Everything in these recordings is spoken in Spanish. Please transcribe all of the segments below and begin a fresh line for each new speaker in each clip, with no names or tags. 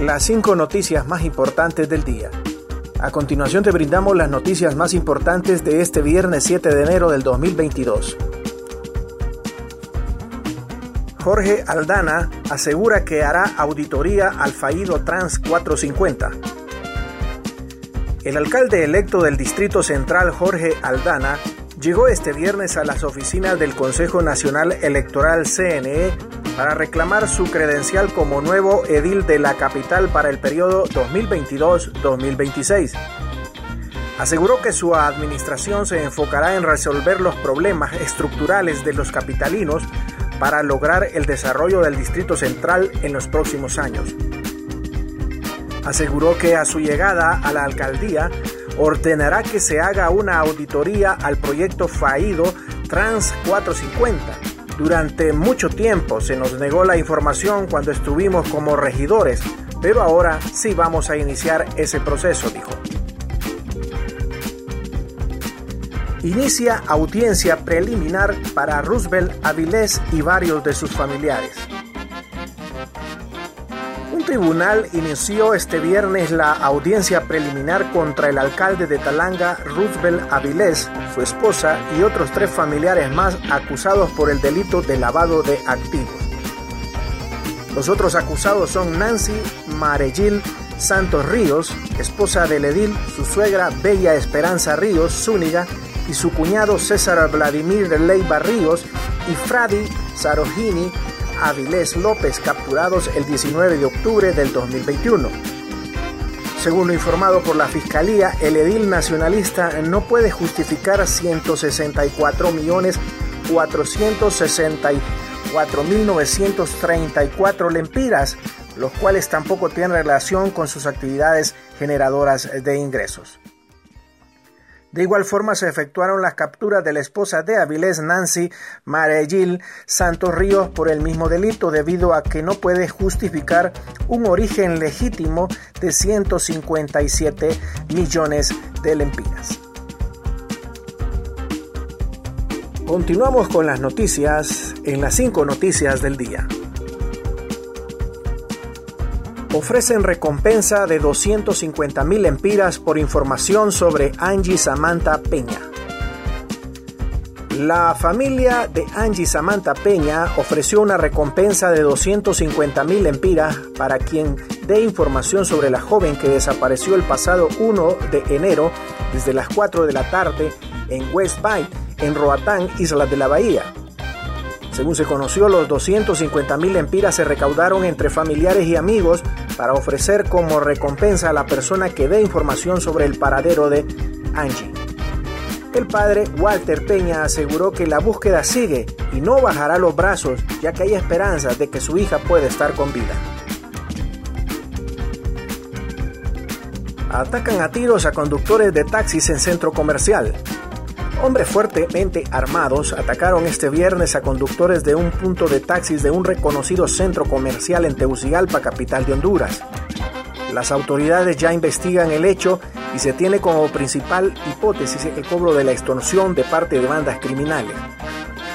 las cinco noticias más importantes del día. A continuación te brindamos las noticias más importantes de este viernes 7 de enero del 2022. Jorge Aldana asegura que hará auditoría al fallido Trans 450. El alcalde electo del Distrito Central, Jorge Aldana, llegó este viernes a las oficinas del Consejo Nacional Electoral CNE para reclamar su credencial como nuevo edil de la capital para el periodo 2022-2026. Aseguró que su administración se enfocará en resolver los problemas estructurales de los capitalinos para lograr el desarrollo del Distrito Central en los próximos años. Aseguró que a su llegada a la alcaldía ordenará que se haga una auditoría al proyecto fallido Trans 450 durante mucho tiempo se nos negó la información cuando estuvimos como regidores, pero ahora sí vamos a iniciar ese proceso, dijo. Inicia audiencia preliminar para Roosevelt Avilés y varios de sus familiares tribunal inició este viernes la audiencia preliminar contra el alcalde de Talanga, Roosevelt Avilés, su esposa y otros tres familiares más acusados por el delito de lavado de activos. Los otros acusados son Nancy Marejil Santos Ríos, esposa de edil, su suegra Bella Esperanza Ríos Zúñiga y su cuñado César Vladimir Leiva Ríos y Fradi Sarojini Avilés López, capturados el 19 de octubre del 2021. Según lo informado por la Fiscalía, el edil nacionalista no puede justificar 164 millones 464.934 lempiras, los cuales tampoco tienen relación con sus actividades generadoras de ingresos. De igual forma se efectuaron las capturas de la esposa de Avilés, Nancy Marejil Santos Ríos, por el mismo delito debido a que no puede justificar un origen legítimo de 157 millones de lempiras. Continuamos con las noticias en las cinco noticias del día ofrecen recompensa de 250 mil empiras por información sobre Angie Samantha Peña. La familia de Angie Samantha Peña ofreció una recompensa de 250 mil empiras para quien dé información sobre la joven que desapareció el pasado 1 de enero desde las 4 de la tarde en West Bay, en Roatán, Isla de la Bahía. Según se conoció, los 250 mil empiras se recaudaron entre familiares y amigos para ofrecer como recompensa a la persona que dé información sobre el paradero de Angie. El padre Walter Peña aseguró que la búsqueda sigue y no bajará los brazos ya que hay esperanza de que su hija pueda estar con vida. Atacan a tiros a conductores de taxis en centro comercial. Hombres fuertemente armados atacaron este viernes a conductores de un punto de taxis de un reconocido centro comercial en Tegucigalpa, capital de Honduras. Las autoridades ya investigan el hecho y se tiene como principal hipótesis el cobro de la extorsión de parte de bandas criminales.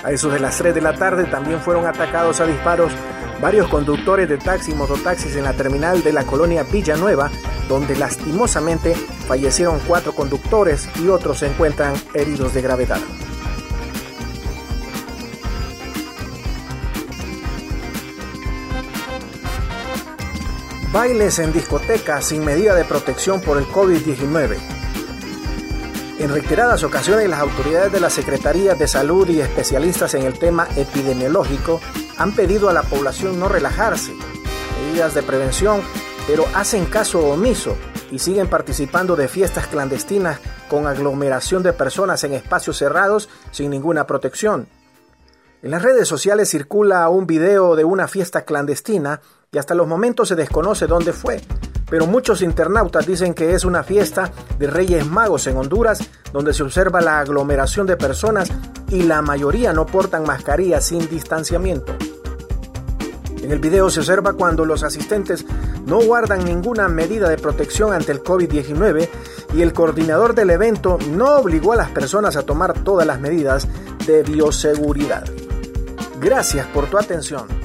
A eso de las 3 de la tarde también fueron atacados a disparos varios conductores de taxi y mototaxis en la terminal de la colonia Villanueva, donde lastimosamente fallecieron cuatro conductores y otros se encuentran heridos de gravedad. Bailes en discotecas sin medida de protección por el COVID-19. En reiteradas ocasiones las autoridades de la Secretaría de Salud y especialistas en el tema epidemiológico han pedido a la población no relajarse, medidas de prevención, pero hacen caso omiso y siguen participando de fiestas clandestinas con aglomeración de personas en espacios cerrados sin ninguna protección. En las redes sociales circula un video de una fiesta clandestina y hasta los momentos se desconoce dónde fue, pero muchos internautas dicen que es una fiesta de Reyes Magos en Honduras donde se observa la aglomeración de personas y la mayoría no portan mascarilla sin distanciamiento. En el video se observa cuando los asistentes no guardan ninguna medida de protección ante el COVID-19 y el coordinador del evento no obligó a las personas a tomar todas las medidas de bioseguridad. Gracias por tu atención.